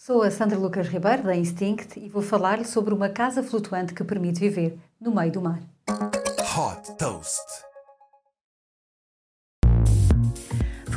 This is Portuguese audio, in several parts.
Sou a Sandra Lucas Ribeiro, da Instinct, e vou falar-lhe sobre uma casa flutuante que permite viver no meio do mar. Hot Toast.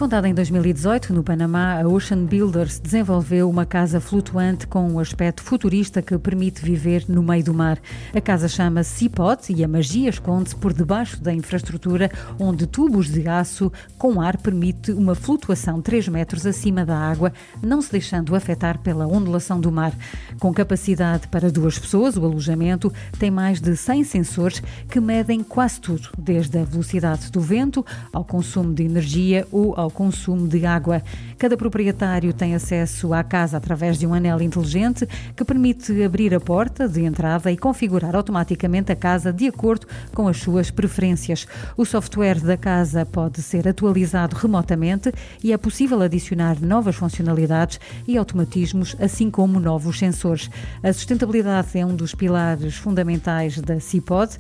Fundada em 2018 no Panamá, a Ocean Builders desenvolveu uma casa flutuante com um aspecto futurista que permite viver no meio do mar. A casa chama-se Seapod e a magia esconde-se por debaixo da infraestrutura, onde tubos de aço com ar permite uma flutuação 3 metros acima da água, não se deixando afetar pela ondulação do mar. Com capacidade para duas pessoas, o alojamento tem mais de 100 sensores que medem quase tudo, desde a velocidade do vento ao consumo de energia ou consumo de água. Cada proprietário tem acesso à casa através de um anel inteligente que permite abrir a porta de entrada e configurar automaticamente a casa de acordo com as suas preferências. O software da casa pode ser atualizado remotamente e é possível adicionar novas funcionalidades e automatismos, assim como novos sensores. A sustentabilidade é um dos pilares fundamentais da CIPOD.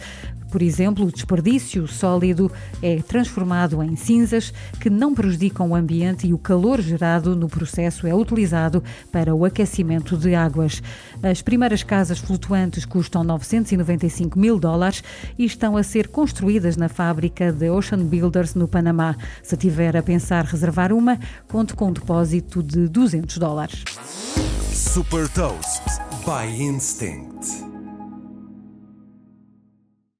Por exemplo, o desperdício sólido é transformado em cinzas que não prejudicam o ambiente e o calor gerado no processo é utilizado para o aquecimento de águas. As primeiras casas flutuantes custam 995 mil dólares e estão a ser construídas na fábrica de Ocean Builders no Panamá. Se tiver a pensar reservar uma, conte com um depósito de 200 dólares. Super Toast by Instinct.